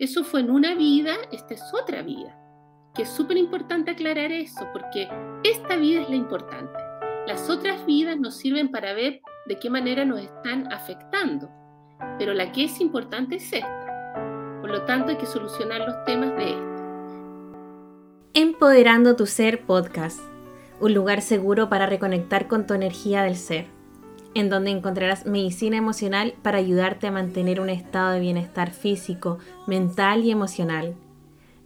Eso fue en una vida, esta es otra vida. Que es súper importante aclarar eso, porque esta vida es la importante. Las otras vidas nos sirven para ver de qué manera nos están afectando, pero la que es importante es esta. Por lo tanto, hay que solucionar los temas de esta. Empoderando tu Ser Podcast, un lugar seguro para reconectar con tu energía del ser, en donde encontrarás medicina emocional para ayudarte a mantener un estado de bienestar físico, mental y emocional.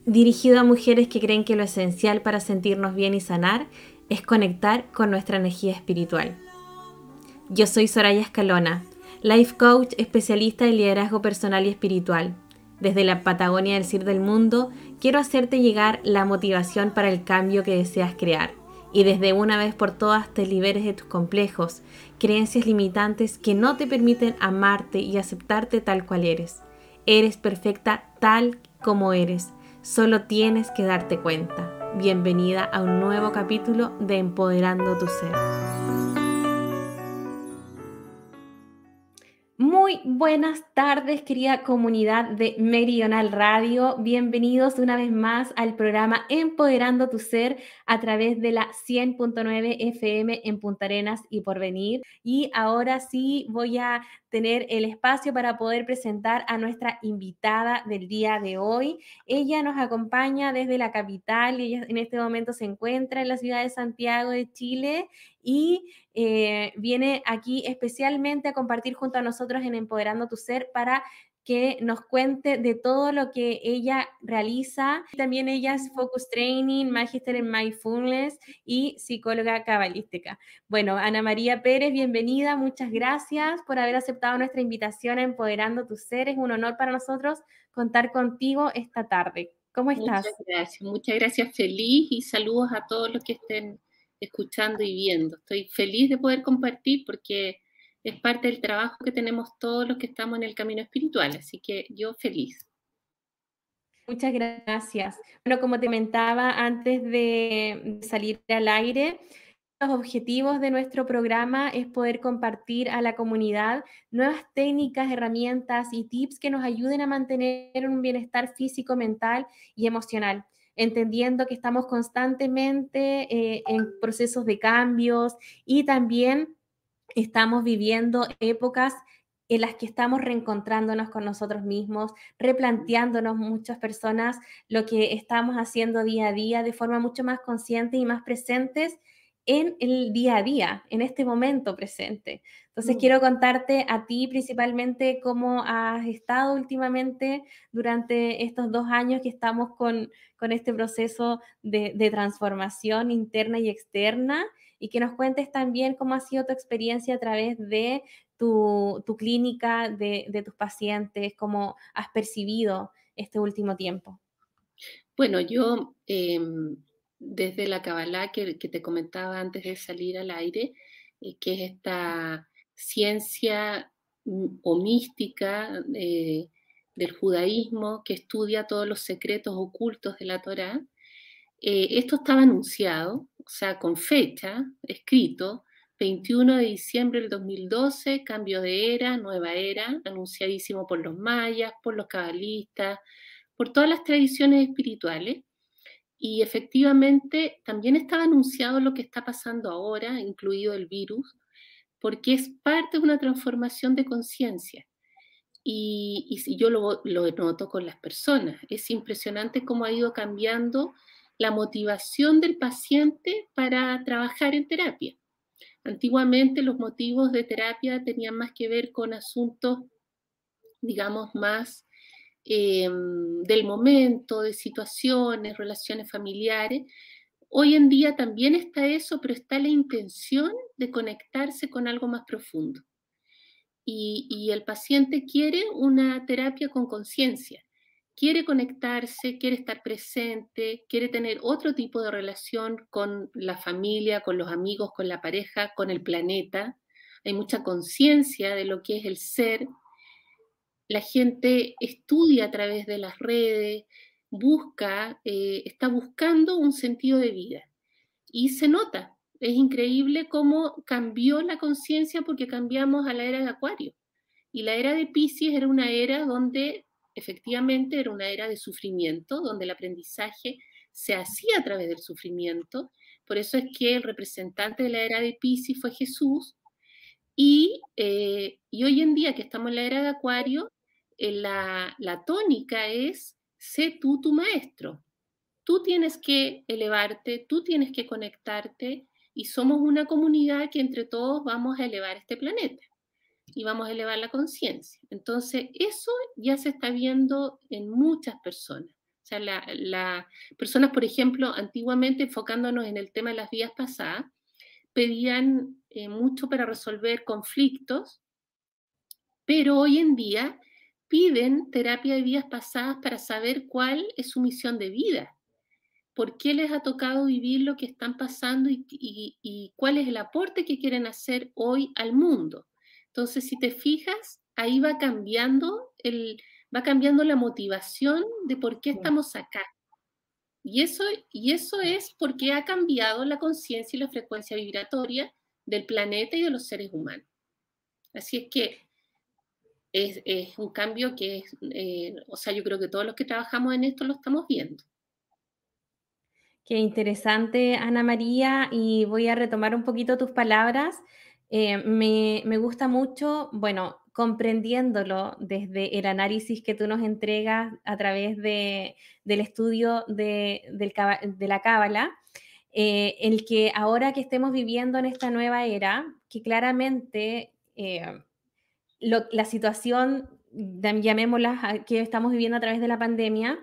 Dirigido a mujeres que creen que lo esencial para sentirnos bien y sanar es conectar con nuestra energía espiritual. Yo soy Soraya Escalona, life coach especialista en liderazgo personal y espiritual desde la Patagonia del Cir del Mundo, quiero hacerte llegar la motivación para el cambio que deseas crear y desde una vez por todas te liberes de tus complejos, creencias limitantes que no te permiten amarte y aceptarte tal cual eres. Eres perfecta tal como eres, solo tienes que darte cuenta. Bienvenida a un nuevo capítulo de Empoderando tu Ser. Muy buenas tardes, querida comunidad de Meridional Radio. Bienvenidos una vez más al programa Empoderando tu Ser a través de la 100.9 FM en Punta Arenas y por venir. Y ahora sí voy a tener el espacio para poder presentar a nuestra invitada del día de hoy. Ella nos acompaña desde la capital, ella en este momento se encuentra en la ciudad de Santiago de Chile y eh, viene aquí especialmente a compartir junto a nosotros en Empoderando tu Ser para que nos cuente de todo lo que ella realiza. También ella es Focus Training, Magister en Mindfulness y psicóloga cabalística. Bueno, Ana María Pérez, bienvenida, muchas gracias por haber aceptado nuestra invitación a Empoderando tu Ser. Es un honor para nosotros contar contigo esta tarde. ¿Cómo estás? Muchas gracias, muchas gracias, feliz y saludos a todos los que estén escuchando y viendo. Estoy feliz de poder compartir porque es parte del trabajo que tenemos todos los que estamos en el camino espiritual, así que yo feliz. Muchas gracias. Bueno, como te comentaba antes de salir al aire, los objetivos de nuestro programa es poder compartir a la comunidad nuevas técnicas, herramientas y tips que nos ayuden a mantener un bienestar físico, mental y emocional entendiendo que estamos constantemente eh, en procesos de cambios y también estamos viviendo épocas en las que estamos reencontrándonos con nosotros mismos, replanteándonos muchas personas lo que estamos haciendo día a día de forma mucho más consciente y más presentes en el día a día, en este momento presente. Entonces, mm. quiero contarte a ti principalmente cómo has estado últimamente durante estos dos años que estamos con, con este proceso de, de, transformación interna y externa y que nos cuentes también cómo ha sido tu experiencia a través de tu, tu clínica, de, de tus pacientes, cómo has percibido este último tiempo. Bueno, yo... Em, desde la Kabbalah que, te comentaba antes de salir al aire, eh, que es esta ciencia o mística eh, del judaísmo que estudia todos los secretos ocultos de la Torá. Eh, esto estaba anunciado, o sea, con fecha, escrito, 21 de diciembre del 2012, cambio de era, nueva era, anunciadísimo por los mayas, por los cabalistas, por todas las tradiciones espirituales. Y efectivamente también estaba anunciado lo que está pasando ahora, incluido el virus, porque es parte de una transformación de conciencia. Y, yo lo, noto con las personas. Es impresionante cómo ha ido cambiando la motivación del paciente para trabajar en terapia. Antiguamente los motivos de terapia tenían más que ver con asuntos, digamos, más Em, del momento, de situaciones, relaciones familiares. Hoy en día también está eso, pero está la intención de conectarse con algo más profundo. Y, el paciente quiere una terapia con conciencia, quiere conectarse, quiere estar presente, quiere tener otro tipo de relación con la familia, con los amigos, con la pareja, con el planeta. Hay mucha conciencia de lo que es el ser, la gente estudia a través de las redes, busca, eh, está buscando un sentido de vida. Y se nota, es increíble cómo cambió la conciencia porque cambiamos a la era de Acuario. Y la era de Pisces era una era donde efectivamente era una era de sufrimiento, donde el aprendizaje se hacía a través del sufrimiento. Por eso es que el representante de la era de Pisces fue Jesús. Y, eh, hoy en día que estamos en la era de Acuario, eh, la, la tónica es, sé tú tu maestro. Tú tienes que elevarte, tú tienes que conectarte y somos una comunidad que entre todos vamos a elevar este planeta y vamos a elevar la conciencia. Entonces, eso ya se está viendo en muchas personas. O sea, las personas, por ejemplo, antiguamente enfocándonos en el tema de las vidas pasadas, pedían eh, mucho para resolver conflictos, pero hoy en día piden terapia de vidas pasadas para saber cuál es su misión de vida, por qué les ha tocado vivir lo que están pasando y cuál es el aporte que quieren hacer hoy al mundo. Entonces, si te fijas, ahí va cambiando, el, va cambiando la motivación de por qué estamos acá. Y eso, y eso es porque ha cambiado la conciencia y la frecuencia vibratoria del planeta y de los seres humanos. Así es que es, un cambio que es, eh, o sea, yo creo que todos los que trabajamos en esto lo estamos viendo. Qué interesante, Ana María, y voy a retomar un poquito tus palabras eh, me, gusta mucho, bueno, comprendiéndolo desde el análisis que tú nos entregas a través de, del estudio de, la cábala, eh, el que ahora que estemos viviendo en esta nueva era, que claramente la situación, llamémosla, que estamos viviendo a través de la pandemia,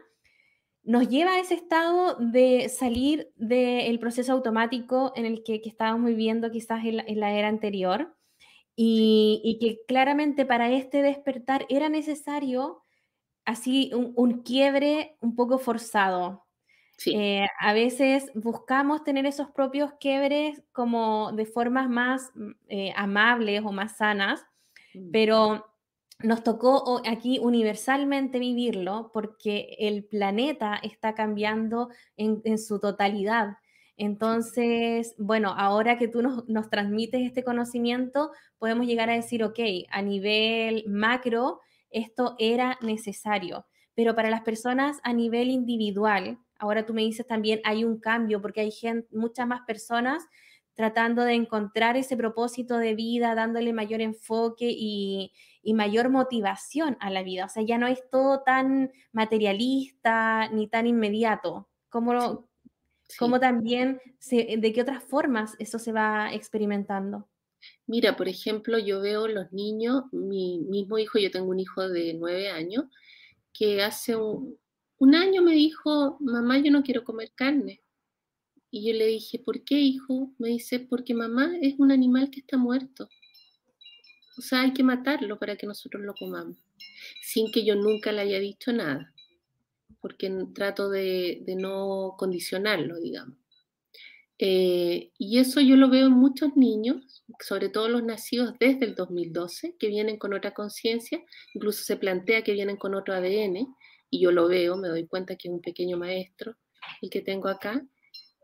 nos lleva a ese estado de salir del proceso automático en el que, estábamos viviendo quizás en la, era anterior y, que claramente para este despertar era necesario así un, quiebre un poco forzado. Eh, a veces buscamos tener esos propios quiebres como de formas más mm, eh, amables o más sanas. Pero nos tocó aquí universalmente vivirlo porque el planeta está cambiando en, su totalidad. Entonces, bueno, ahora que tú nos, nos, transmites este conocimiento, podemos llegar a decir, ok, a nivel macro, esto era necesario, pero para las personas a nivel individual, ahora tú me dices también hay un cambio porque hay gente, muchas más personas tratando de encontrar ese propósito de vida, dándole mayor enfoque y, mayor motivación a la vida. O sea, ya no es todo tan materialista ni tan inmediato. ¿Cómo, también, de qué otras formas eso se va experimentando? Mira, por ejemplo, yo veo los niños, mi mismo hijo, yo tengo un hijo de nueve años, que hace un año me dijo, mamá, yo no quiero comer carne. Y yo le dije, ¿por qué, hijo? Me dice, porque mamá es un animal que está muerto. O sea, hay que matarlo para que nosotros lo comamos. Sin que yo nunca le haya dicho nada. Porque trato de, no condicionarlo, digamos. Eh, y eso yo lo veo en muchos niños, sobre todo los nacidos desde el 2012, que vienen con otra conciencia, incluso se plantea que vienen con otro ADN, y yo lo veo, me doy cuenta que es un pequeño maestro el que tengo acá,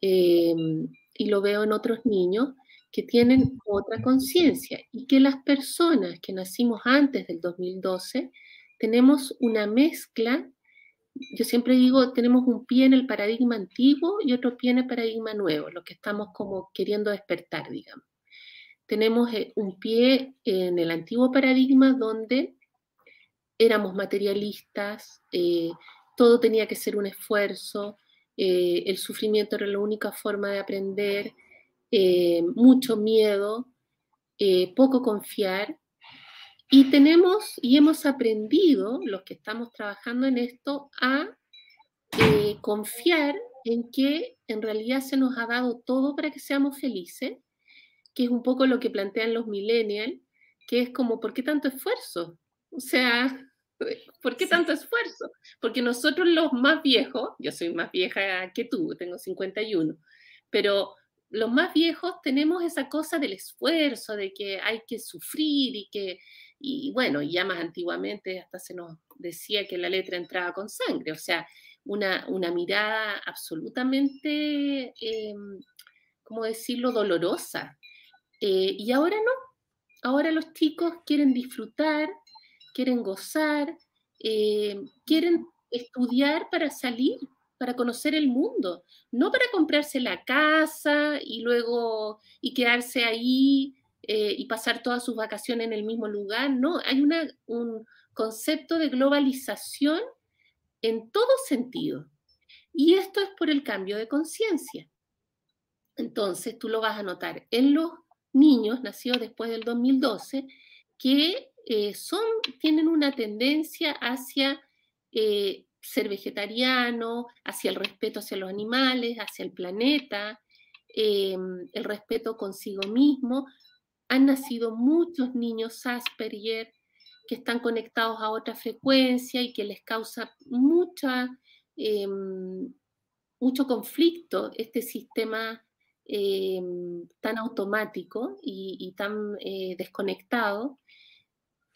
Em, y lo veo en otros niños que tienen otra conciencia y que las personas que nacimos antes del 2012 tenemos una mezcla, yo siempre digo, tenemos un pie en el paradigma antiguo y otro pie en el paradigma nuevo, lo que estamos como queriendo despertar, digamos. Tenemos eh, un pie en el antiguo paradigma donde éramos materialistas, eh, todo tenía que ser un esfuerzo, eh, el sufrimiento era la única forma de aprender, eh, mucho miedo, eh, poco confiar. Y tenemos y hemos aprendido, los que estamos trabajando en esto, a confiar en que en realidad se nos ha dado todo para que seamos felices, que es un poco lo que plantean los millennials, que es como, ¿por qué tanto esfuerzo? O sea, ¿Por qué tanto esfuerzo? Porque nosotros los más viejos, yo soy más vieja que tú, tengo 51, pero los más viejos tenemos esa cosa del esfuerzo, de que hay que sufrir y que, y bueno, ya más antiguamente hasta se nos decía que la letra entraba con sangre, o sea, una, una mirada absolutamente, eh, ¿cómo decirlo?, dolorosa. Eh, y ahora no, ahora los chicos quieren disfrutar, quieren gozar, eh, quieren estudiar para salir, para conocer el mundo, no para comprarse la casa y luego y quedarse ahí eh, y pasar todas sus vacaciones en el mismo lugar. No, hay un concepto de globalización en todo sentido. Y esto es por el cambio de conciencia. Entonces, tú lo vas a notar en los niños nacidos después del 2012 que eh, tienen una tendencia hacia eh, ser vegetariano, hacia el respeto hacia los animales, hacia el planeta, em, el respeto consigo mismo. Han nacido muchos niños Asperger que están conectados a otra frecuencia y que les causa mucha, mucho conflicto este sistema em, tan automático y, tan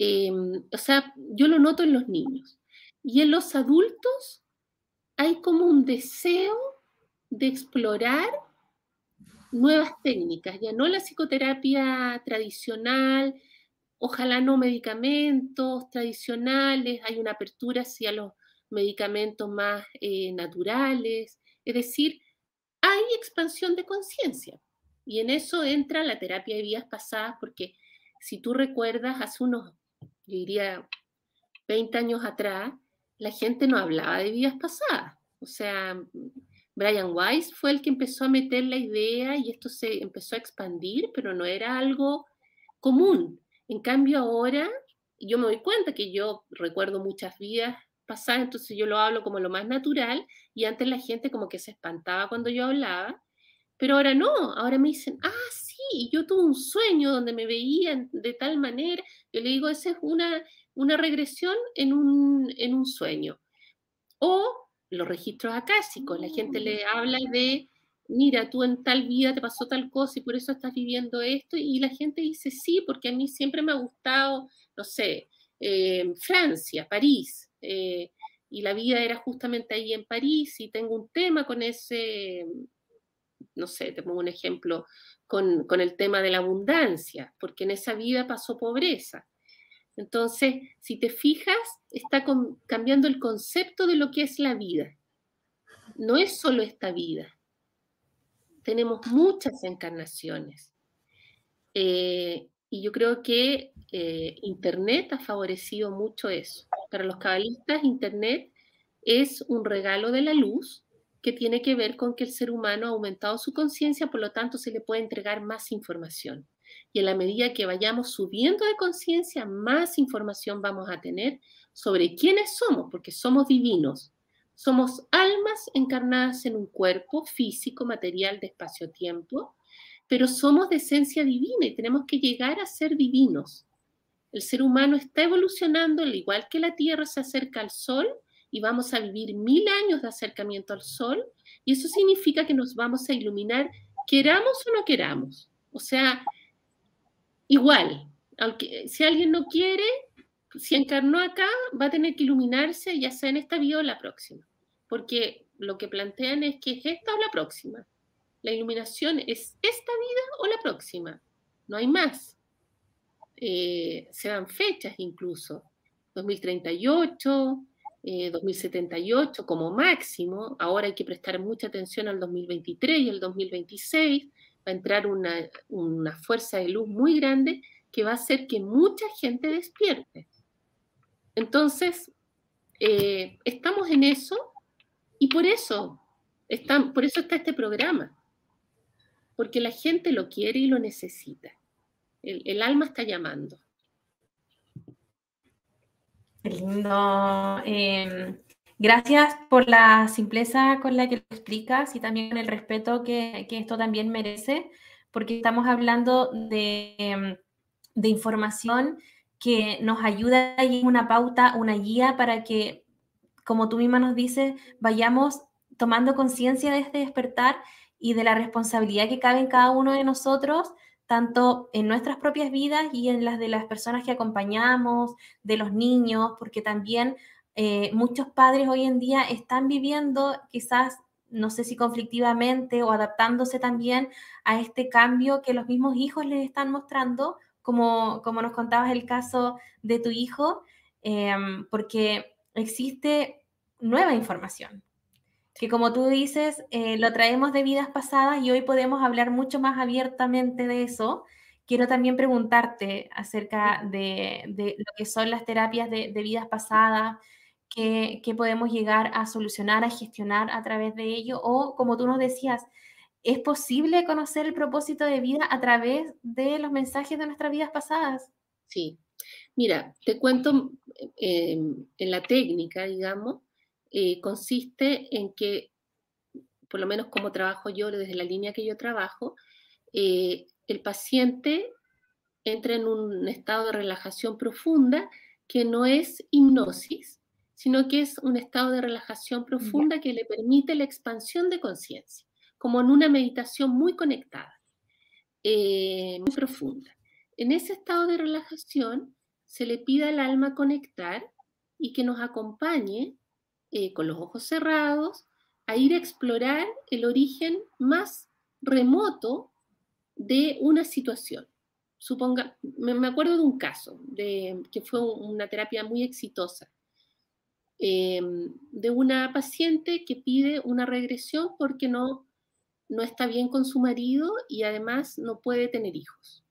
desconectado. o sea, yo lo noto en los niños. Y en los adultos hay como un deseo de explorar nuevas técnicas, ya no la psicoterapia tradicional, ojalá no medicamentos tradicionales, hay una apertura hacia los medicamentos más eh, naturales, es decir, hay expansión de conciencia. Y en eso entra la terapia de vidas pasadas, porque si tú recuerdas, hace unos, yo diría, 20 años atrás, la gente no hablaba de vidas pasadas. O sea, Brian Weiss fue el que empezó a meter la idea y esto se empezó a expandir, pero no era algo común. En cambio ahora, yo me doy cuenta que yo recuerdo muchas vidas pasadas, entonces yo lo hablo como lo más natural y antes la gente como que se espantaba cuando yo hablaba, pero ahora no, ahora me dicen, ah, yo tuve un sueño donde me veían de tal manera, yo le digo, esa es una, una regresión en un, en un sueño. O los registros acásicos, la gente le mm. habla de, mira, tú en tal vida te pasó tal cosa y por eso estás viviendo esto, y la gente dice, sí, porque a mí siempre me ha gustado, no sé, eh, Francia, París, eh, y la vida era justamente ahí en París, y tengo un tema con ese, no sé, te pongo un ejemplo, con, con el tema de la abundancia, porque en esa vida pasó pobreza. Entonces, si te fijas, está cambiando el concepto de lo que es la vida. No es solo esta vida. Tenemos muchas encarnaciones. Eh, y yo creo que eh, Internet ha favorecido mucho eso. Para los cabalistas, Internet es un regalo de la luz que tiene que ver con que el ser humano ha aumentado su conciencia, por lo tanto se le puede entregar más información. Y en la medida que vayamos subiendo de conciencia, más información vamos a tener sobre quiénes somos, porque somos divinos. Somos almas encarnadas en un cuerpo físico, material, de espacio-tiempo, pero somos de esencia divina y tenemos que llegar a ser divinos. El ser humano está evolucionando, al igual que la Tierra se acerca al Sol, y vamos a vivir mil años de acercamiento al Sol, y eso significa que nos vamos a iluminar, queramos o no queramos. O sea, igual, aunque si alguien no quiere, si encarnó acá, va a tener que iluminarse ya sea en esta vida o la próxima, porque lo que plantean es que es esta o la próxima. La iluminación es esta vida o la próxima, no hay más. Eh, se dan fechas incluso, 2038, 2078 eh, como máximo, ahora hay que prestar mucha atención al 2023 y al 2026, va a entrar una, una fuerza de luz muy grande que va a hacer que mucha gente despierte. Entonces, eh, estamos en eso y por eso, está, por eso está este programa, porque la gente lo quiere y lo necesita. El, el alma está llamando. Lindo. Em, Gracias por la simpleza con la que lo explicas y también el respeto que, esto también merece, porque estamos hablando de, información que nos ayuda y es una pauta, una guía para que, como tú misma nos dices, vayamos tomando conciencia de este despertar y de la responsabilidad que cabe en cada uno de nosotros, tanto en nuestras propias vidas y en las de las personas que acompañamos, de los niños, porque también eh, muchos padres hoy en día están viviendo quizás, no sé si conflictivamente o adaptándose también a este cambio que los mismos hijos les están mostrando, como, como nos contabas el caso de tu hijo, em, porque existe nueva información, que como tú dices, eh, lo traemos de vidas pasadas y hoy podemos hablar mucho más abiertamente de eso. Quiero también preguntarte acerca de, lo que son las terapias de, vidas pasadas, qué, podemos llegar a solucionar, a gestionar a través de ello, o como tú nos decías, ¿es posible conocer el propósito de vida a través de los mensajes de nuestras vidas pasadas? Sí, mira, te cuento eh, en la técnica, digamos, eh, consiste en que, por lo menos como trabajo yo, desde la línea que yo trabajo, eh, el paciente entra en un estado de relajación profunda que no es hipnosis, sino que es un estado de relajación profunda que le permite la expansión de conciencia, como en una meditación muy conectada, eh, muy profunda. En ese estado de relajación se le pide al alma conectar y que nos acompañe eh, con los ojos cerrados, a ir a explorar el origen más remoto de una situación. Suponga, me, acuerdo de un caso, de, que fue una terapia muy exitosa, em, de una paciente que pide una regresión porque no, no está bien con su marido y además no puede tener hijos.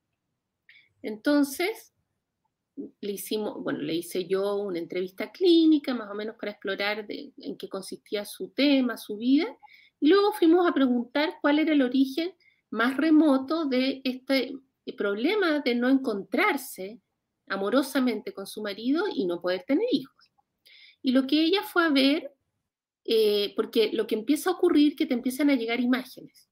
Entonces, le hicimos, bueno, le hice yo una entrevista clínica, más o menos para explorar en qué consistía su tema, su vida, y luego fuimos a preguntar cuál era el origen más remoto de este problema de no encontrarse amorosamente con su marido y no poder tener hijos. Y lo que ella fue a ver, eh, porque lo que empieza a ocurrir que te empiezan a llegar imágenes.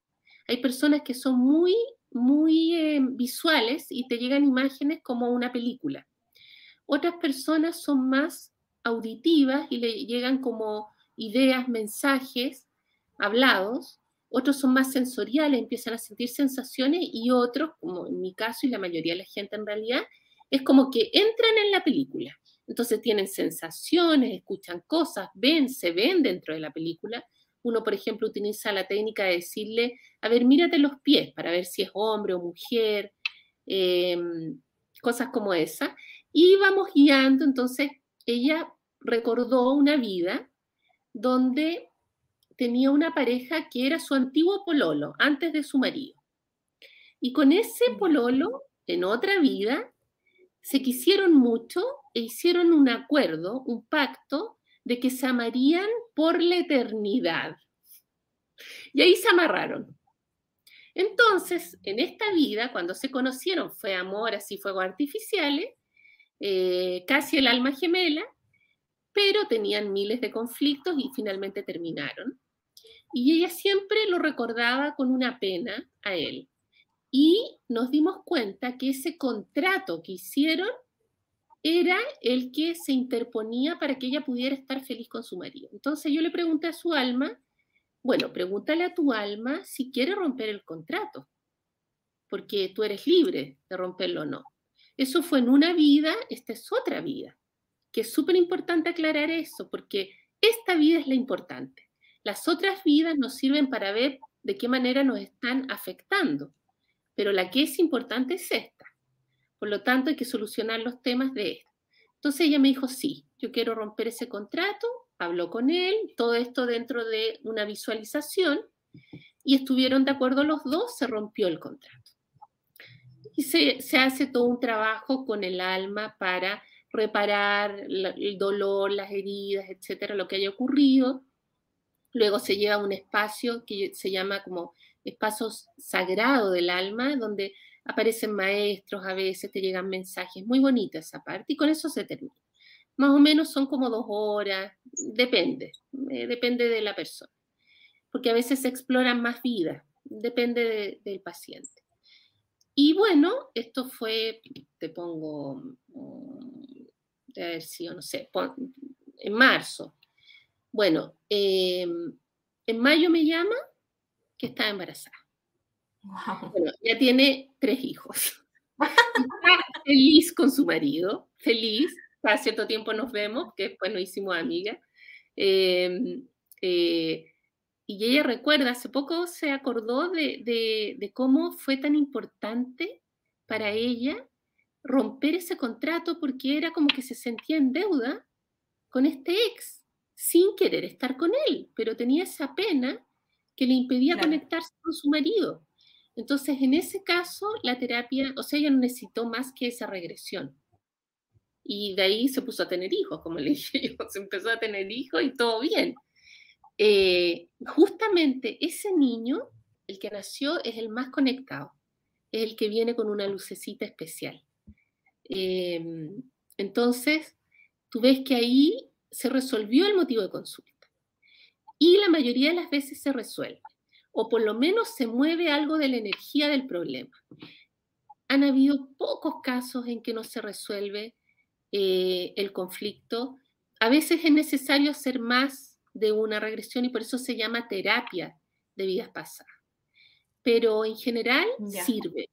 Hay personas que son muy, muy eh, visuales y te llegan imágenes como una película. Otras personas son más auditivas y le llegan como ideas, mensajes hablados. Otros son más sensoriales, empiezan a sentir sensaciones y otros, como en mi caso y la mayoría de la gente en realidad, es como que entran en la película. Entonces tienen sensaciones, escuchan cosas, ven, se ven dentro de la película. Uno, por ejemplo, utiliza la técnica de decirle, a ver, mírate los pies para ver si es hombre o mujer, em, cosas como esa. Y íbamos guiando, entonces ella recordó una vida donde tenía una pareja que era su antiguo pololo, antes de su marido. Y con ese pololo, en otra vida, se quisieron mucho e hicieron un acuerdo, un pacto, de que se amarían por la eternidad. Y ahí se amarraron. Entonces, en esta vida, cuando se conocieron, fue amor, así fuegos artificiales, eh, casi el alma gemela, pero tenían miles de conflictos y finalmente terminaron. Y ella siempre lo recordaba con una pena a él. Y nos dimos cuenta que ese contrato que hicieron era el que se interponía para que ella pudiera estar feliz con su marido. Entonces yo le pregunté a su alma, bueno, pregúntale a tu alma si quiere romper el contrato, porque tú eres libre de romperlo o no. Eso fue en una vida, esta es otra vida. Que es súper importante aclarar eso, porque esta vida es la importante. Las otras vidas nos sirven para ver de qué manera nos están afectando, pero la que es importante es esta. Por lo tanto, hay que solucionar los temas de esta. Entonces ella me dijo, sí, yo quiero romper ese contrato, habló con él, todo esto dentro de una visualización, y estuvieron de acuerdo los dos, se rompió el contrato y se, hace todo un trabajo con el alma para reparar el dolor, las heridas, etcétera, lo que haya ocurrido. Luego se lleva a un espacio que se llama como espacio sagrado del alma, donde aparecen maestros, a veces te llegan mensajes, muy bonita esa parte, y con eso se termina. Más o menos son como dos horas, depende, eh, depende de la persona, porque a veces se exploran más vidas, depende del paciente. Y bueno, esto fue, te pongo, mm, de haber sido, no sé, en marzo. Bueno, em, en mayo me llama que está embarazada. Bueno, ya tiene tres hijos. Está feliz con su marido, feliz. Cada cierto tiempo nos vemos, que después nos hicimos amigas. Em, eh, y ella recuerda, hace poco se acordó de, cómo fue tan importante para ella romper ese contrato porque era como que se sentía en deuda con este ex, sin querer estar con él, pero tenía esa pena que le impedía conectarse con su marido. Entonces, en ese caso, la terapia, o sea, ella no necesitó más que esa regresión. Y de ahí se puso a tener hijos, como le dije yo, se empezó a tener hijos y todo bien. Eh, justamente ese niño, el que nació, es el más conectado, es el que viene con una lucecita especial. Em, entonces, tú ves que ahí se resolvió el motivo de consulta. Y la mayoría de las veces se resuelve o por lo menos se mueve algo de la energía del problema. Han habido pocos casos en que no se resuelve eh, el conflicto. A veces es necesario hacer más de una regresión y por eso se llama terapia de vidas pasadas. Pero en general sirve.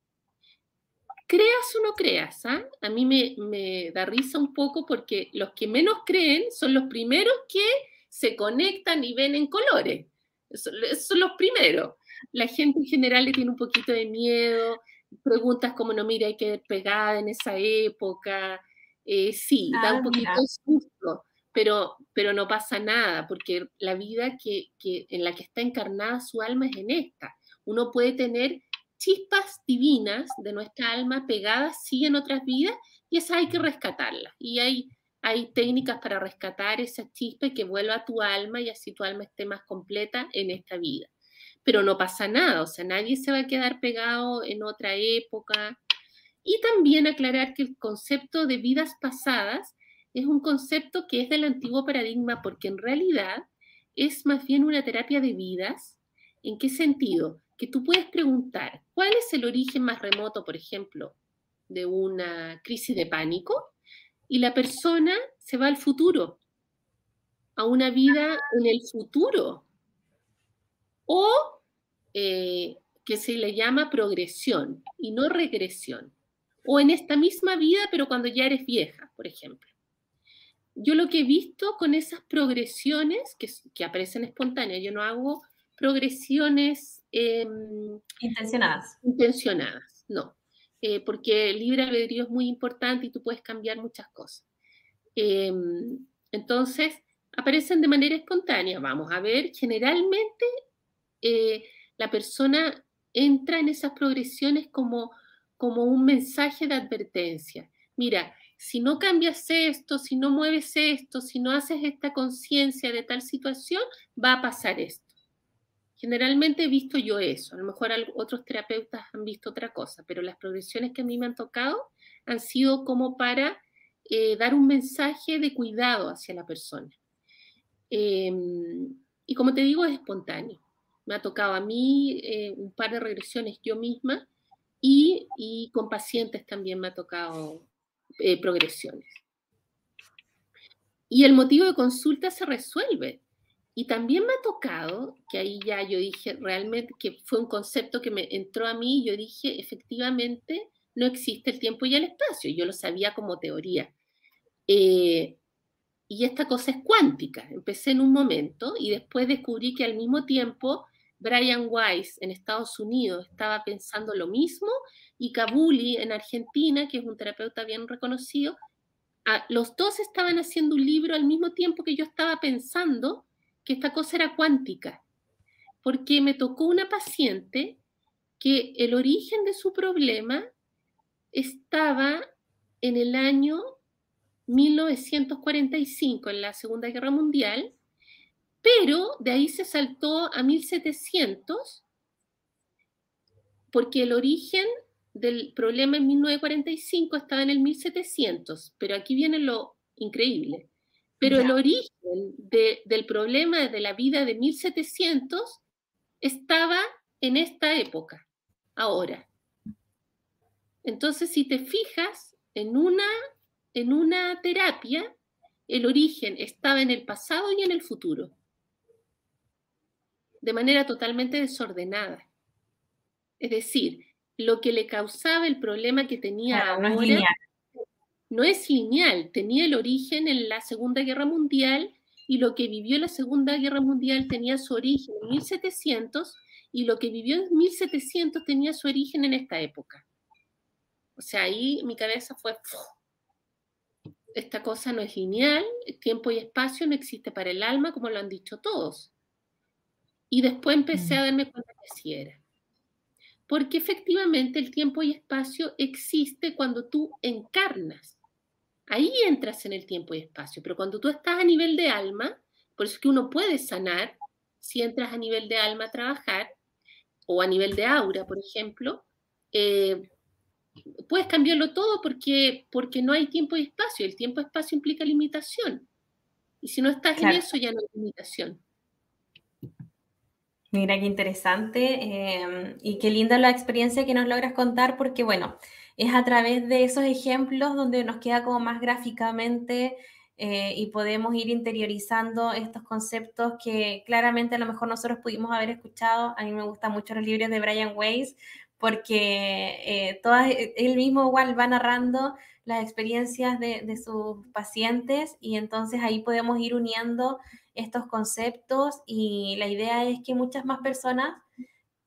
Creas o no creas, ¿ah? a mí me, me da risa un poco porque los que menos creen son los primeros que se conectan y ven en colores. Son los primeros. La gente en general le tiene un poquito de miedo, preguntas como, no, mira, hay que pegada en esa época. Eh, sí, da un ah, poquito de susto, pero, pero no pasa nada, porque la vida que, en la que está encarnada su alma es en esta. Uno puede tener chispas divinas de nuestra alma pegadas, sí, en otras vidas, y esas hay que rescatarlas. Y hay hay técnicas para rescatar esa chispa y que vuelva a tu alma y así tu alma esté más completa en esta vida. Pero no pasa nada, o sea, nadie se va a quedar pegado en otra época. Y también aclarar que el concepto de vidas pasadas es un concepto que es del antiguo paradigma porque en realidad es más bien una terapia de vidas. ¿En qué sentido? Que tú puedes preguntar, ¿cuál es el origen más remoto, por ejemplo, de una crisis de pánico? y la persona se va al futuro, a una vida en el futuro. O eh, que se le llama progresión y no regresión. O en esta misma vida, pero cuando ya eres vieja, por ejemplo. Yo lo que he visto con esas progresiones que, que aparecen espontáneas, yo no hago progresiones em, intencionadas. Intencionadas, no. Eh, porque el libre albedrío es muy importante y tú puedes cambiar muchas cosas. Em, entonces, aparecen de manera espontánea. Vamos a ver, generalmente eh, la persona entra en esas progresiones como, como un mensaje de advertencia. Mira, si no cambias esto, si no mueves esto, si no haces esta conciencia de tal situación, va a pasar esto. Generalmente he visto yo eso, a lo mejor otros terapeutas han visto otra cosa, pero las progresiones que a mí me han tocado han sido como para eh, dar un mensaje de cuidado hacia la persona. Em, y como te digo, es espontáneo. Me ha tocado a mí eh, un par de regresiones yo misma y, y, con pacientes también me ha tocado eh, progresiones. Y el motivo de consulta se resuelve. Y también me ha tocado, que ahí ya yo dije realmente que fue un concepto que me entró a mí, yo dije, efectivamente, no existe el tiempo y el espacio, yo lo sabía como teoría. Eh, y esta cosa es cuántica. Empecé en un momento y después descubrí que al mismo tiempo Brian Weiss en Estados Unidos estaba pensando lo mismo y Kabuli en Argentina, que es un terapeuta bien reconocido, los dos estaban haciendo un libro al mismo tiempo que yo estaba pensando que esta cosa era cuántica, porque me tocó una paciente que el origen de su problema estaba en el año 1945, en la Segunda Guerra Mundial, pero de ahí se saltó a 1700, porque el origen del problema en 1945 estaba en el 1700, pero aquí viene lo increíble. Pero el origen del problema de la vida de 1700 estaba en esta época, ahora. Entonces, si te fijas en una, en una terapia, el origen estaba en el pasado y en el futuro, de manera totalmente desordenada. Es decir, lo que le causaba el problema que tenía ahora no es lineal, tenía el origen en la Segunda Guerra Mundial y lo que vivió la Segunda Guerra Mundial tenía su origen en 1700 y lo que vivió en 1700 tenía su origen en esta época. O sea, ahí mi cabeza fue... esta cosa no es lineal, tiempo y espacio no existe para el alma, como lo han dicho todos. Y después empecé a mm. darme cuenta que sí era. Porque efectivamente el tiempo y espacio existe cuando tú encarnas. Ahí entras en el tiempo y espacio, pero cuando tú estás a nivel de alma, por eso es que uno puede sanar si entras a nivel de alma a trabajar, o a nivel de aura, por ejemplo, eh, puedes cambiarlo todo porque, porque no hay tiempo y espacio. El tiempo y espacio implica limitación. Y si no estás en eso, ya no hay limitación. Mira qué interesante em, y qué linda la experiencia que nos logras contar porque, bueno, es a través de esos ejemplos donde nos queda como más gráficamente eh, y podemos ir interiorizando estos conceptos que claramente a lo mejor nosotros pudimos haber escuchado. A mí me gustan mucho los libros de Brian Weiss porque eh, todas, él mismo igual va narrando las experiencias de, de sus pacientes y entonces ahí podemos ir uniendo estos conceptos y la idea es que muchas más personas,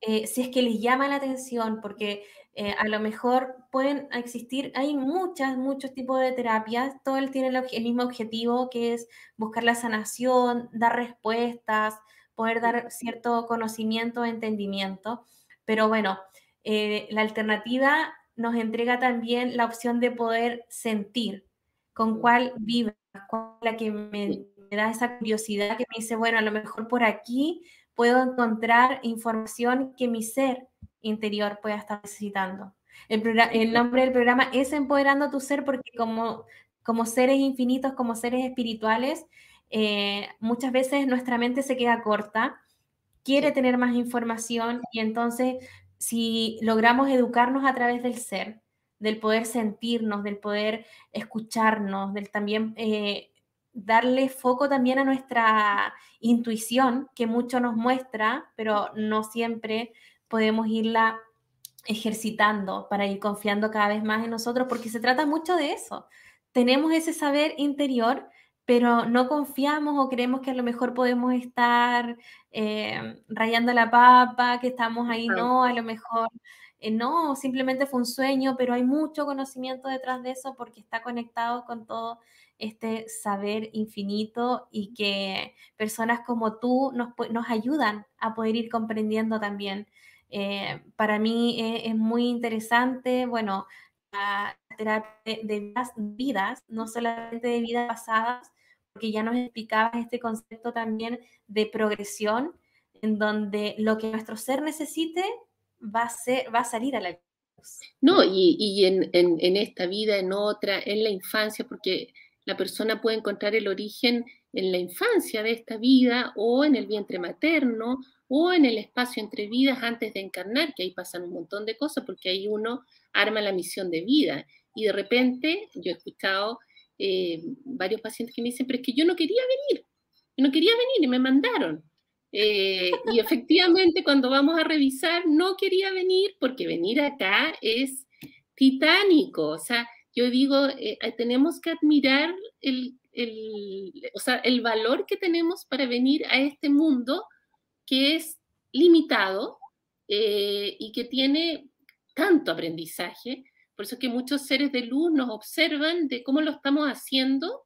eh, si es que les llama la atención, porque eh, a lo mejor pueden existir, hay muchas, muchos tipos de terapias, todo el tiene el, mismo objetivo que es buscar la sanación, dar respuestas, poder dar cierto conocimiento, entendimiento, pero bueno, eh, la alternativa nos entrega también la opción de poder sentir con cuál vibra, cuál la que me me da esa curiosidad que me dice, bueno, a lo mejor por aquí puedo encontrar información que mi ser interior pueda estar necesitando. El, nombre del programa es Empoderando tu Ser porque como, como seres infinitos, como seres espirituales, eh, muchas veces nuestra mente se queda corta, quiere tener más información y entonces si logramos educarnos a través del ser, del poder sentirnos, del poder escucharnos, del también eh, darle foco también a nuestra intuición, que mucho nos muestra, pero no siempre podemos irla ejercitando para ir confiando cada vez más en nosotros, porque se trata mucho de eso. Tenemos ese saber interior, pero no confiamos o creemos que a lo mejor podemos estar eh, rayando la papa, que estamos ahí, no, a lo mejor eh, no, simplemente fue un sueño, pero hay mucho conocimiento detrás de eso porque está conectado con todo este saber infinito y que personas como tú nos, nos ayudan a poder ir comprendiendo también. Eh, para mí es, muy interesante, bueno, la terapia de, vidas, no solamente de vidas pasadas, porque ya nos explicabas este concepto también de progresión, en donde lo que nuestro ser necesite va a, ser, va a salir a la luz. No, y, y en, en, en, esta vida, en otra, en la infancia, porque la persona puede encontrar el origen en la infancia de esta vida o en el vientre materno o en el espacio entre vidas antes de encarnar, que ahí pasan un montón de cosas porque ahí uno arma la misión de vida. Y de repente, yo he escuchado eh, varios pacientes que me dicen, pero es que yo no quería venir, yo no quería venir y me mandaron. Eh, y efectivamente, cuando vamos a revisar, no quería venir porque venir acá es titánico, o sea, yo digo, eh, tenemos que admirar el, el valor que tenemos para venir a este mundo que es limitado eh, y que tiene tanto aprendizaje. Por eso que muchos seres de luz nos observan de cómo lo estamos haciendo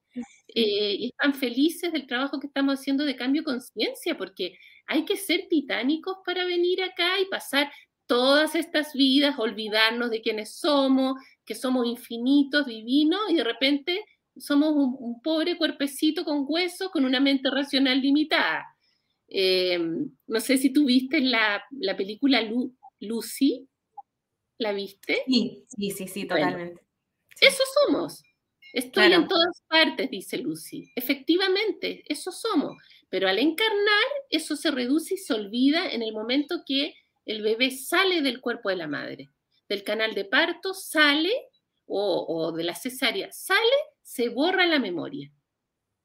y están felices del trabajo que estamos haciendo de cambio de conciencia, porque hay que ser titánicos para venir acá y pasar todas estas vidas, olvidarnos de quiénes somos, que somos infinitos, divinos, y de repente somos un, pobre cuerpecito con huesos, con una mente racional limitada. Eh, no sé si tú viste la, la película Lucy, ¿la viste? Sí, sí, sí, sí, totalmente. Eso somos. Estoy en todas partes, dice Lucy. Efectivamente, eso somos. Pero al encarnar, eso se reduce y se olvida en el momento que el bebé sale del cuerpo de la madre del canal de parto sale o, de la cesárea sale, se borra la memoria.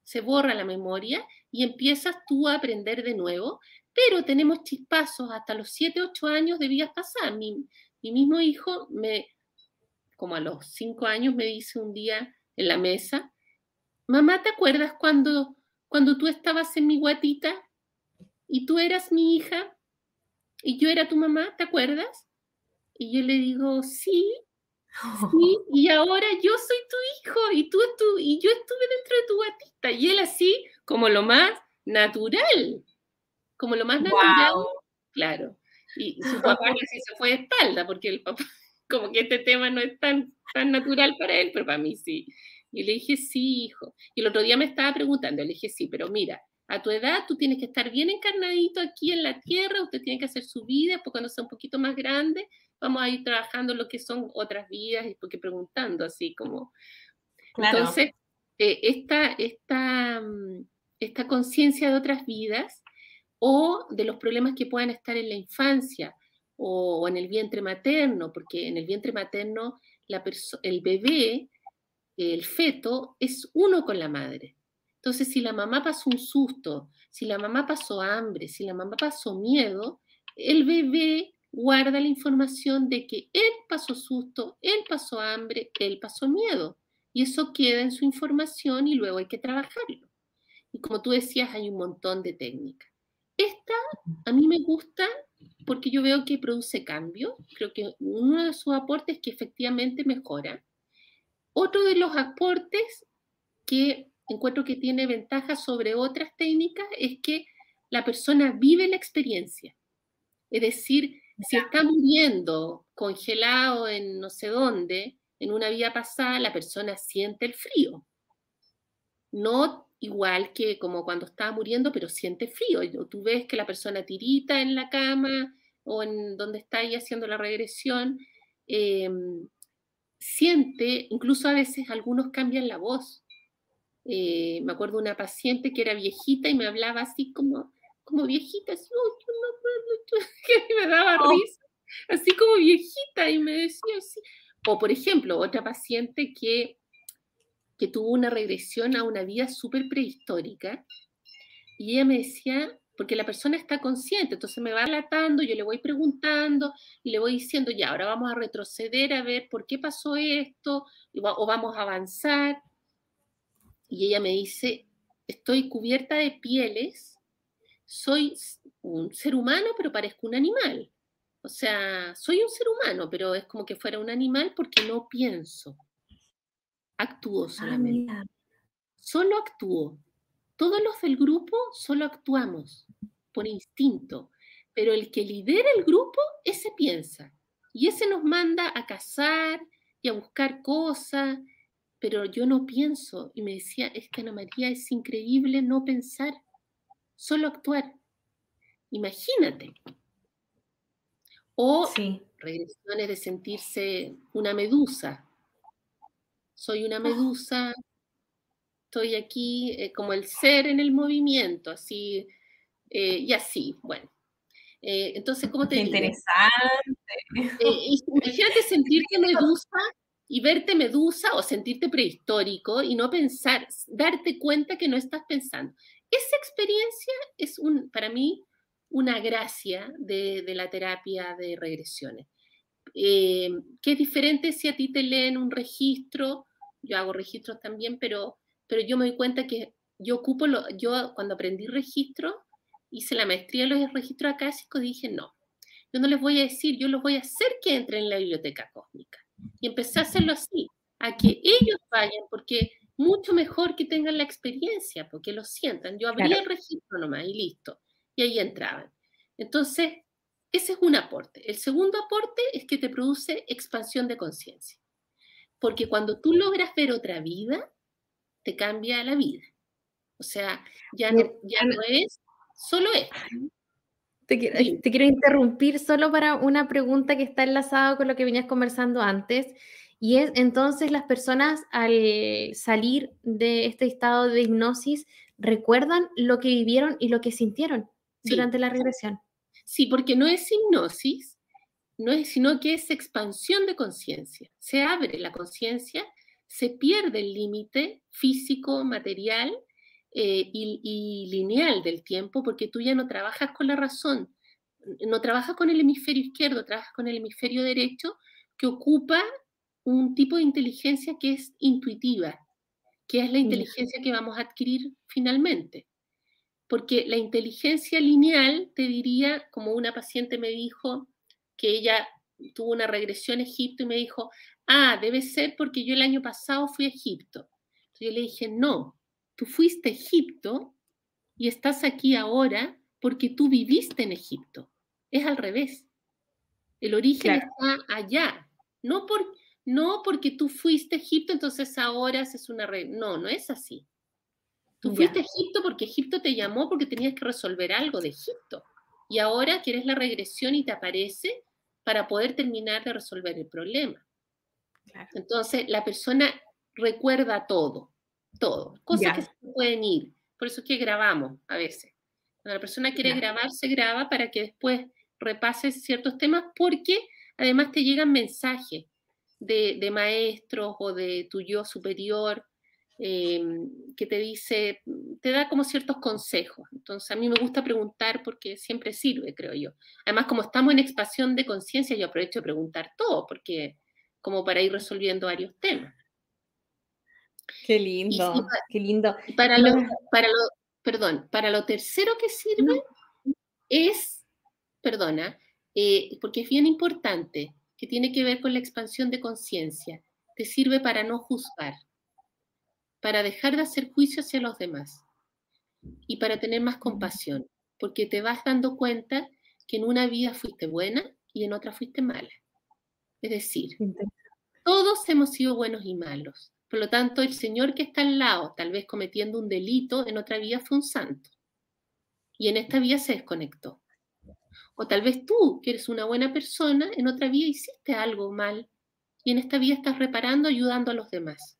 Se borra la memoria y empiezas tú a aprender de nuevo, pero tenemos chispazos hasta los 7, 8 años de vidas pasadas. Mi, mi mismo hijo, me, como a los 5 años, me dice un día en la mesa, mamá, ¿te acuerdas cuando, cuando tú estabas en mi guatita y tú eras mi hija y yo era tu mamá? ¿Te acuerdas? Y yo le digo, sí, Sí, y ahora yo soy tu hijo y tú, tú y yo estuve dentro de tu guatita y él así como lo más natural, como lo más natural, claro. Y su papá así se fue de espalda porque el papá como que este tema no es tan, tan natural para él, pero para mí sí. Y le dije, sí, hijo. Y el otro día me estaba preguntando, le dije, sí, pero mira, a tu edad tú tienes que estar bien encarnadito aquí en la tierra, usted tiene que hacer su vida, porque cuando sea un poquito más grande, vamos a ir trabajando lo que son otras vidas, y porque preguntando así como... Entonces, eh, esta, esta, mm, esta conciencia de otras vidas o de los problemas que puedan estar en la infancia o, en el vientre materno, porque en el vientre materno el bebé, el feto, es uno con la madre. Entonces, si la mamá pasó un susto, si la mamá pasó hambre, si la mamá pasó miedo, el bebé guarda la información de que él pasó susto, él pasó hambre, él pasó miedo. Y eso queda en su información y luego hay que trabajarlo. Y como tú decías, hay un montón de técnicas. Esta a mí me gusta porque yo veo que produce cambio. Creo que uno de sus aportes es que efectivamente mejora. Otro de los aportes que encuentro que tiene ventajas sobre otras técnicas es que la persona vive la experiencia. Es decir, si está muriendo congelado en no sé dónde, en una vida pasada, la persona siente el frío. No igual que como cuando está muriendo, pero siente frío. Tú ves que la persona tirita en la cama o en donde está ahí haciendo la regresión, em, siente, incluso a veces algunos cambian la voz. Eh, me acuerdo una paciente que era viejita y me hablaba así como, como viejita, así, que me daba oh. risa, así como viejita y me decía así. O por ejemplo, otra paciente que, que tuvo una regresión a una vida súper prehistórica y ella me decía, porque la persona está consciente, entonces me va relatando, yo le voy preguntando y le voy diciendo, ya, ahora vamos a retroceder a ver por qué pasó esto o vamos a avanzar y ella me dice, estoy cubierta de pieles, soy un ser humano, pero parezco un animal. O sea, soy un ser humano, pero es como que fuera un animal porque no pienso. Actúo ah, solamente. solo actúo. Todos los del grupo solo actuamos por instinto, pero el que lidera el grupo, ese piensa. Y ese nos manda a cazar y a buscar cosas pero yo no pienso. Y me decía, es que Ana María es increíble no pensar, solo actuar. Imagínate. O regresiones de sentirse una medusa. Soy una ah. medusa, estoy aquí eh, como el ser en el movimiento, así, eh, y así, bueno. Eh, entonces, ¿cómo te Qué interesante. imagínate sentirte medusa y verte medusa o sentirte prehistórico y no pensar, darte cuenta que no estás pensando. Esa experiencia es un, para mí una gracia de, la terapia de regresiones. Que es diferente si a ti te leen un registro, yo hago registros también, pero, pero yo me doy cuenta que yo ocupo, lo, yo cuando aprendí registro, hice la maestría de los registros acásicos, dije no, yo no les voy a decir, yo los voy a hacer que entren en la biblioteca cósmica. Y empecé a hacerlo así, a que ellos vayan, porque mucho mejor que tengan la experiencia, porque lo sientan. Yo abría el registro nomás y listo. Y ahí entraban. Entonces, ese es un aporte. El segundo aporte es que te produce expansión de conciencia. Porque cuando tú logras ver otra vida, te cambia la vida. O sea, ya no, ya no es solo esto. Te quiero, interrumpir solo para una pregunta que está enlazada con lo que venías conversando antes. Y es entonces las personas al salir de este estado de hipnosis recuerdan lo que vivieron y lo que sintieron durante la regresión. Sí, porque no es hipnosis, no es, sino que es expansión de conciencia. Se abre la conciencia, se pierde el límite físico, material eh, y, lineal del tiempo, porque tú ya no trabajas con la razón, no trabajas con el hemisferio izquierdo, trabajas con el hemisferio derecho, que ocupa un tipo de inteligencia que es intuitiva, que es la inteligencia que vamos a adquirir finalmente. Porque la inteligencia lineal, te diría, como una paciente me dijo, que ella tuvo una regresión a Egipto y me dijo, ah, debe ser porque yo el año pasado fui a Egipto. Entonces yo le dije, no, tú fuiste a Egipto y estás aquí ahora porque tú viviste en Egipto. Es al revés. El origen está allá, no, por, no porque tú fuiste a Egipto, entonces ahora es una red. No, no es así. Tú fuiste a Egipto porque Egipto te llamó porque tenías que resolver algo de Egipto. Y ahora quieres la regresión y te aparece para poder terminar de resolver el problema. Entonces, la persona recuerda todo, todo, cosas que se pueden ir. Por eso es que grabamos a veces. Cuando la persona quiere grabar, se graba para que después repase ciertos temas, porque además te llegan mensajes de, de maestros o de tu yo superior Em, que te dice, te da como ciertos consejos. Entonces a mí me gusta preguntar porque siempre sirve, creo yo. Además, como estamos en expansión de conciencia, yo aprovecho de preguntar todo, porque como para ir resolviendo varios temas. Qué lindo, qué lindo. Para lo, para lo, perdón, para lo tercero que sirve es, perdona, eh, porque es bien importante, que tiene que ver con la expansión de conciencia, te sirve para no juzgar para dejar de hacer juicio hacia los demás y para tener más compasión, porque te vas dando cuenta que en una vida fuiste buena y en otra fuiste mala. Es decir, todos hemos sido buenos y malos. Por lo tanto, el Señor que está al lado, tal vez cometiendo un delito, en otra vida fue un santo. Y en esta vida se desconectó. O tal vez tú, que eres una buena persona, en otra vida hiciste algo mal. Y en esta vida estás reparando, ayudando a los demás.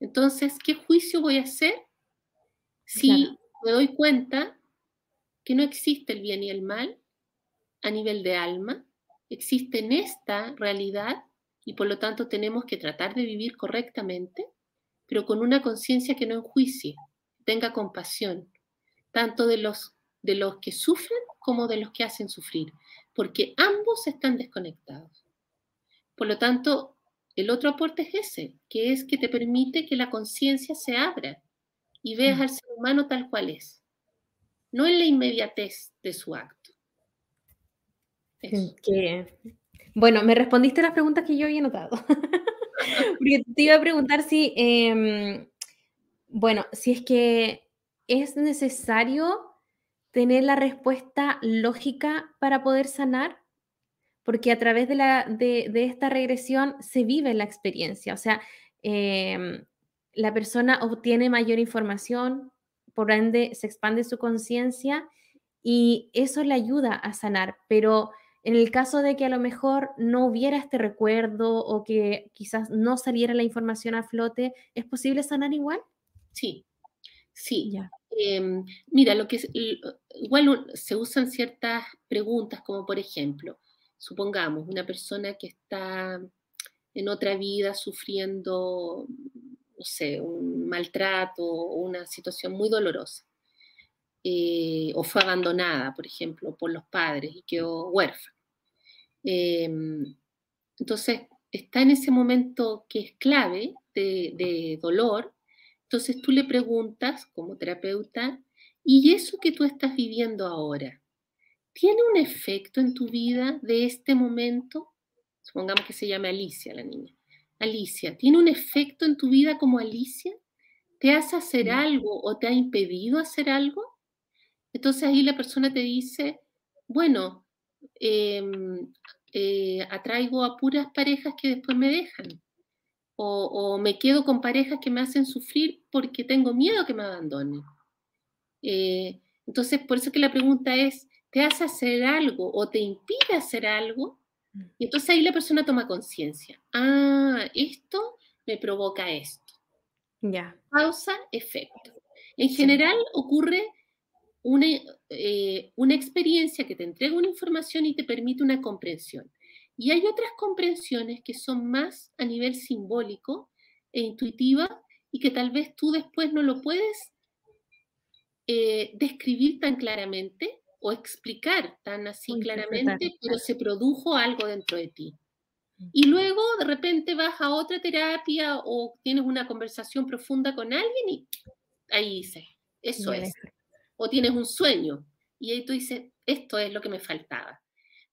Entonces, ¿qué juicio voy a hacer si me doy cuenta que no existe el bien y el mal a nivel de alma? Existe en esta realidad y por lo tanto tenemos que tratar de vivir correctamente, pero con una conciencia que no enjuicie, tenga compasión, tanto de los, de los que sufren como de los que hacen sufrir, porque ambos están desconectados. Por lo tanto, el otro aporte es ese, que es que te permite que la conciencia se abra y veas mm. al ser humano tal cual es, no en la inmediatez de su acto. Bueno, me respondiste las preguntas que yo había notado. Porque te iba a preguntar si, em, bueno, si es que es necesario tener la respuesta lógica para poder sanar porque a través de, la, de, esta regresión se vive la experiencia, o sea, em, la persona obtiene mayor información, por ende se expande su conciencia y eso le ayuda a sanar, pero en el caso de que a lo mejor no hubiera este recuerdo o que quizás no saliera la información a flote, ¿es posible sanar igual? Sí, sí. Em, mira, lo que igual se usan ciertas preguntas, como por ejemplo, supongamos, una persona que está en otra vida sufriendo, no sé, un maltrato o una situación muy dolorosa, eh, o fue abandonada, por ejemplo, por los padres y quedó huérfana. Em, entonces, está en ese momento que es clave de, de dolor, entonces tú le preguntas como terapeuta, ¿y eso que tú estás viviendo ahora? ¿Tiene un efecto en tu vida de este momento? Supongamos que se llame Alicia la niña. Alicia, ¿tiene un efecto en tu vida como Alicia? ¿Te hace hacer algo o te ha impedido hacer algo? Entonces ahí la persona te dice, bueno, em, eh, atraigo a puras parejas que después me dejan. O, me quedo con parejas que me hacen sufrir porque tengo miedo que me abandonen. Eh, entonces, por eso que la pregunta es, te hace hacer algo o te impide hacer algo, mm. y entonces ahí la persona toma conciencia. Ah, esto me provoca esto. Ya. Causa, efecto. En general ocurre una, eh, una experiencia que te entrega una información y te permite una comprensión. Y hay otras comprensiones que son más a nivel simbólico e intuitiva y que tal vez tú después no lo puedes eh, describir tan claramente, o explicar tan así claramente, pero se produjo algo dentro de ti. Y luego de repente vas a otra terapia o tienes una conversación profunda con alguien y ahí dices, eso es. O tienes un sueño y ahí tú dices, esto es lo que me faltaba.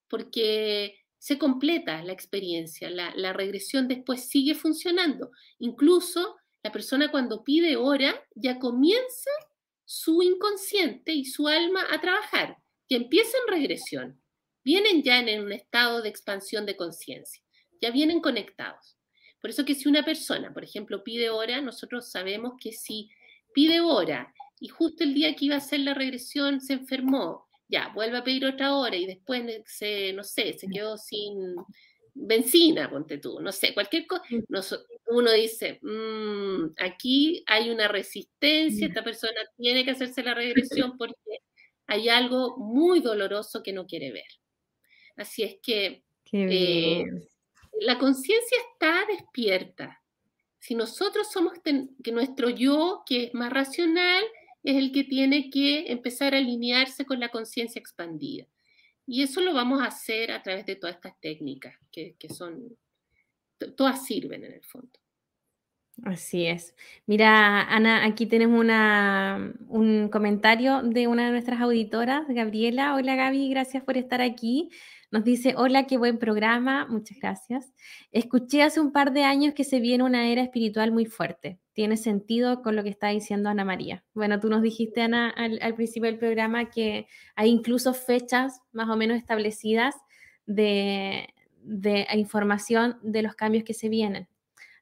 Porque se completa la experiencia, la, la regresión después sigue funcionando. Incluso la persona cuando pide hora ya comienza su inconsciente y su alma a trabajar, que empieza en regresión. Vienen ya en un estado de expansión de conciencia, ya vienen conectados. Por eso que si una persona, por ejemplo, pide hora, nosotros sabemos que si pide hora y justo el día que iba a hacer la regresión se enfermó, ya, vuelve a pedir otra hora y después se, no sé, se quedó sin benzina, ponte tú, no sé, cualquier cosa, uno dice, mm, aquí hay una resistencia, esta persona tiene que hacerse la regresión porque hay algo muy doloroso que no quiere ver. Así es que eh, la conciencia está despierta. Si nosotros somos que nuestro yo, que es más racional, es el que tiene que empezar a alinearse con la conciencia expandida. Y eso lo vamos a hacer a través de todas estas técnicas, que, que son, todas sirven en el fondo. Así es. Mira, Ana, aquí tenemos una, un comentario de una de nuestras auditoras, Gabriela. Hola Gaby, gracias por estar aquí. Nos dice, hola, qué buen programa, muchas gracias. Escuché hace un par de años que se viene una era espiritual muy fuerte. Tiene sentido con lo que está diciendo Ana María. Bueno, tú nos dijiste, Ana, al, principio del programa que hay incluso fechas más o menos establecidas de, de información de los cambios que se vienen.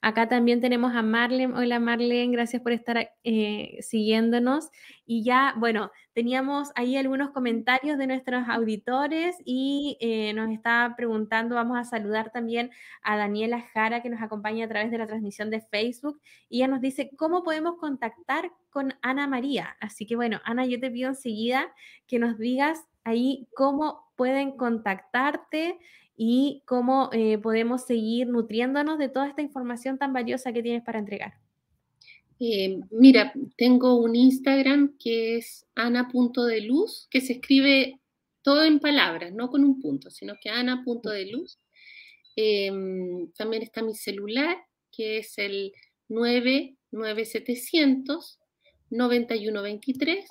Acá también tenemos a Marlene. Hola Marlene, gracias por estar eh, siguiéndonos. Y ya, bueno, teníamos ahí algunos comentarios de nuestros auditores y eh, nos está preguntando, vamos a saludar también a Daniela Jara que nos acompaña a través de la transmisión de Facebook y ella nos dice, ¿cómo podemos contactar con Ana María? Así que bueno, Ana, yo te pido enseguida que nos digas ahí cómo pueden contactarte y cómo eh, podemos seguir nutriéndonos de toda esta información tan valiosa que tienes para entregar. Eh, mira, tengo un Instagram que es ana.deluz, que se escribe todo en palabras, no con un punto, sino que ana.deluz. Eh, también está mi celular, que es el 99700 9123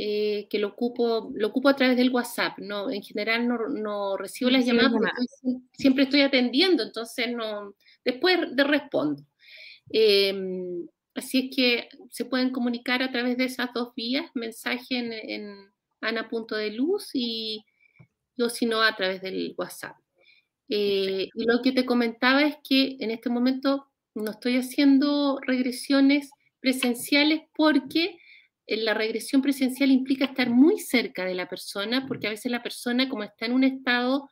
eh, que lo ocupo, lo ocupo a través del WhatsApp. No, en general no, recibo las llamadas porque siempre estoy atendiendo, entonces no, después de respondo. Em, así es que se pueden comunicar a través de esas dos vías, mensaje en, en ana.deluz y yo si no a través del WhatsApp. Eh, y lo que te comentaba es que en este momento no estoy haciendo regresiones presenciales porque la regresión presencial implica estar muy cerca de la persona, porque a veces la persona, como está en un estado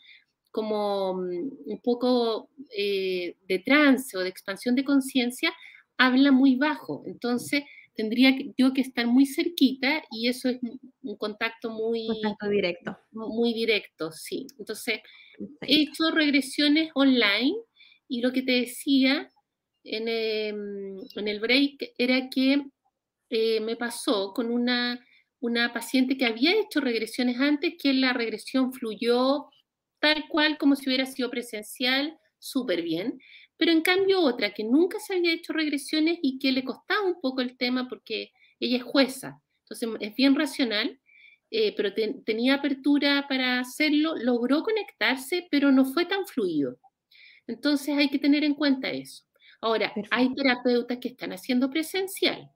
como mm, un poco eh, de trance o de expansión de conciencia, habla muy bajo. Entonces, tendría yo que estar muy cerquita y eso es un contacto muy... Contacto directo. Muy directo, sí. Entonces, he hecho regresiones online y lo que te decía en, em, en el break era que eh, me pasó con una, una paciente que había hecho regresiones antes, que la regresión fluyó tal cual como si hubiera sido presencial, súper bien, pero en cambio otra que nunca se había hecho regresiones y que le costaba un poco el tema porque ella es jueza, entonces es bien racional, eh, pero tenía apertura para hacerlo, logró conectarse, pero no fue tan fluido. Entonces hay que tener en cuenta eso. Ahora, hay terapeutas que están haciendo presencial,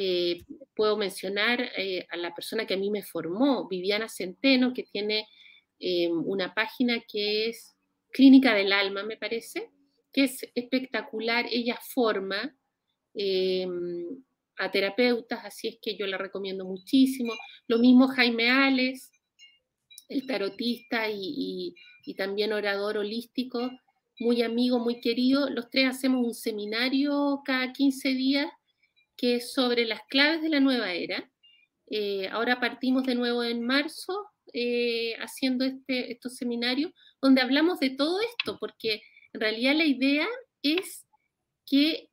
eh, puedo mencionar eh, a la persona que a mí me formó, Viviana Centeno, que tiene eh, una página que es Clínica del Alma, me parece, que es espectacular. Ella forma a terapeutas, así es que yo la recomiendo muchísimo. Lo mismo Jaime Ales, el tarotista y, y también orador holístico, muy amigo, muy querido. Los tres hacemos un seminario cada 15 días que es sobre las claves de la nueva era. Eh, ahora partimos de nuevo en marzo eh, haciendo este, estos seminarios donde hablamos de todo esto, porque en realidad la idea es que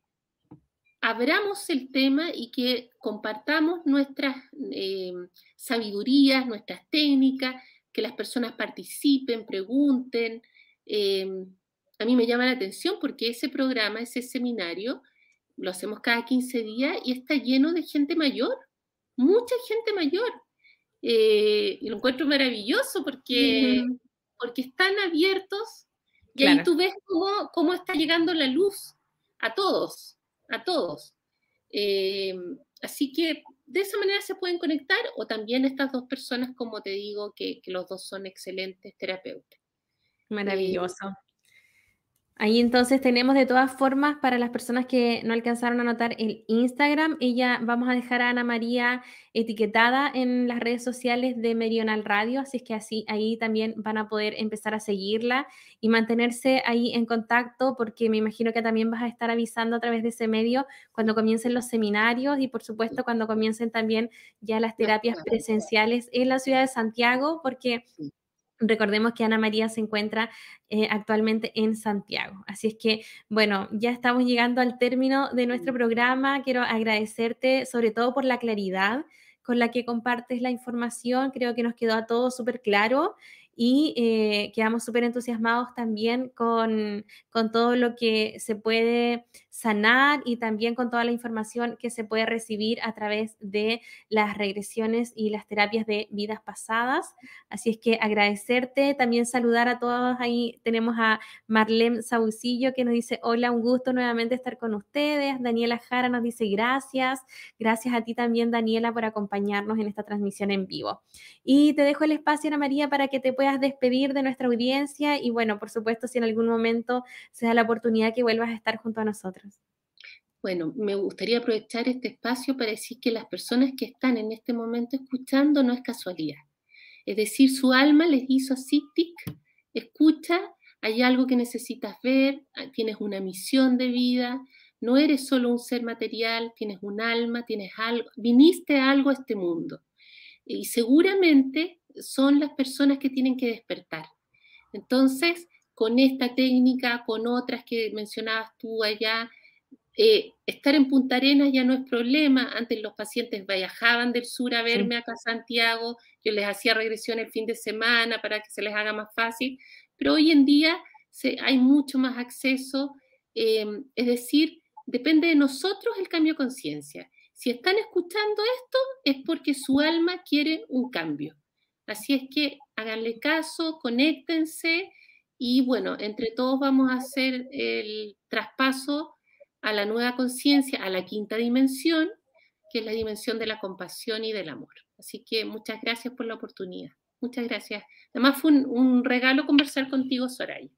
abramos el tema y que compartamos nuestras eh, sabidurías, nuestras técnicas, que las personas participen, pregunten. a mí me llama la atención porque ese programa, ese seminario, lo hacemos cada 15 días y está lleno de gente mayor, mucha gente mayor. Eh, y lo encuentro maravilloso porque porque están abiertos y ahí tú ves cómo, cómo, está llegando la luz a todos, a todos. Eh, así que de esa manera se pueden conectar o también estas dos personas, como te digo, que, que los dos son excelentes terapeutas. Maravilloso. Ahí entonces tenemos de todas formas para las personas que no alcanzaron a notar el Instagram, ella vamos a dejar a Ana María etiquetada en las redes sociales de Meridional Radio, así es que así ahí también van a poder empezar a seguirla y mantenerse ahí en contacto porque me imagino que también vas a estar avisando a través de ese medio cuando comiencen los seminarios y por supuesto cuando comiencen también ya las terapias presenciales en la ciudad de Santiago porque Recordemos que Ana María se encuentra eh, actualmente en Santiago. Así es que, bueno, ya estamos llegando al término de nuestro programa. Quiero agradecerte sobre todo por la claridad con la que compartes la información. Creo que nos quedó a todos súper claro y eh, quedamos súper entusiasmados también con, con, todo lo que se puede sanar y también con toda la información que se puede recibir a través de las regresiones y las terapias de vidas pasadas. Así es que agradecerte, también saludar a todos. Ahí tenemos a Marlene Saucillo que nos dice, hola, un gusto nuevamente estar con ustedes. Daniela Jara nos dice, gracias. Gracias a ti también, Daniela, por acompañarnos en esta transmisión en vivo. Y te dejo el espacio, Ana María, para que te puedas despedir de nuestra audiencia y bueno, por supuesto, si en algún momento se da la oportunidad que vuelvas a estar junto a nosotros. Bueno, me gustaría aprovechar este espacio para decir que las personas que están en este momento escuchando no es casualidad. Es decir, su alma les hizo así, tic, escucha, hay algo que necesitas ver, ah, tienes una misión de vida, no eres solo un ser material, tienes un alma, tienes algo, viniste algo a este mundo. Y seguramente son las personas que tienen que despertar. Entonces, con esta técnica, con otras que mencionabas tú allá, eh, estar en Punta Arenas ya no es problema. Antes los pacientes viajaban del sur a verme acá a Santiago, yo les hacía regresión el fin de semana para que se les haga más fácil, pero hoy en día hay mucho más acceso, em, es decir, depende de nosotros el cambio de conciencia. Si están escuchando esto es porque su alma quiere un cambio. Así es que háganle caso, conéctense y bueno, entre todos vamos a hacer el traspaso a la nueva conciencia, a la quinta dimensión, que es la dimensión de la compasión y del amor. Así que muchas gracias por la oportunidad. Muchas gracias. Además fue un, regalo conversar contigo, Soraya.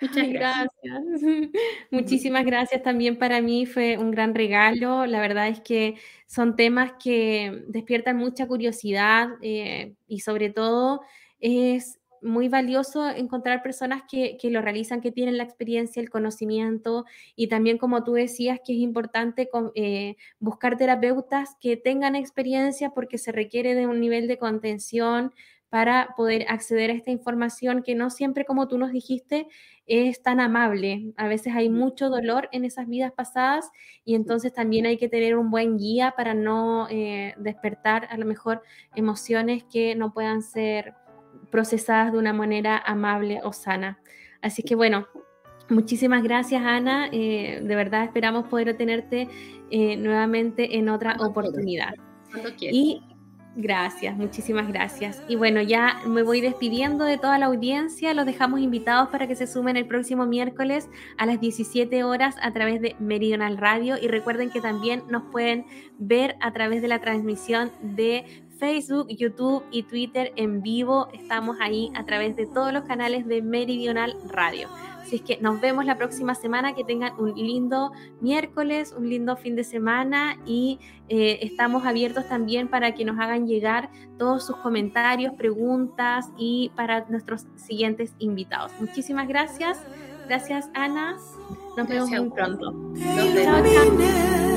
Muchas gracias. Muchísimas gracias también para mí, fue un gran regalo. La verdad es que son temas que despiertan mucha curiosidad eh, y sobre todo es muy valioso encontrar personas que, lo realizan, que tienen la experiencia, el conocimiento y también, como tú decías, que es importante eh, buscar terapeutas que tengan experiencia porque se requiere de un nivel de contención para poder acceder a esta información que no siempre, como tú nos dijiste, es tan amable. A veces hay mucho dolor en esas vidas pasadas y entonces también hay que tener un buen guía para no eh, despertar a lo mejor emociones que no puedan ser procesadas de una manera amable o sana. Así que bueno, muchísimas gracias Ana, eh, de verdad esperamos poder tenerte eh, nuevamente en otra oportunidad. Y gracias, muchísimas gracias. Y bueno, ya me voy despidiendo de toda la audiencia, los dejamos invitados para que se sumen el próximo miércoles a las 17 horas a través de Meridional Radio y recuerden que también nos pueden ver a través de la transmisión de Facebook, YouTube y Twitter en vivo. Estamos ahí a través de todos los canales de Meridional Radio. Así es que nos vemos la próxima semana, que tengan un lindo miércoles, un lindo fin de semana y eh, estamos abiertos también para que nos hagan llegar todos sus comentarios, preguntas y para nuestros siguientes invitados. Muchísimas gracias. Gracias Ana. Nos vemos muy pronto. Chao, chao.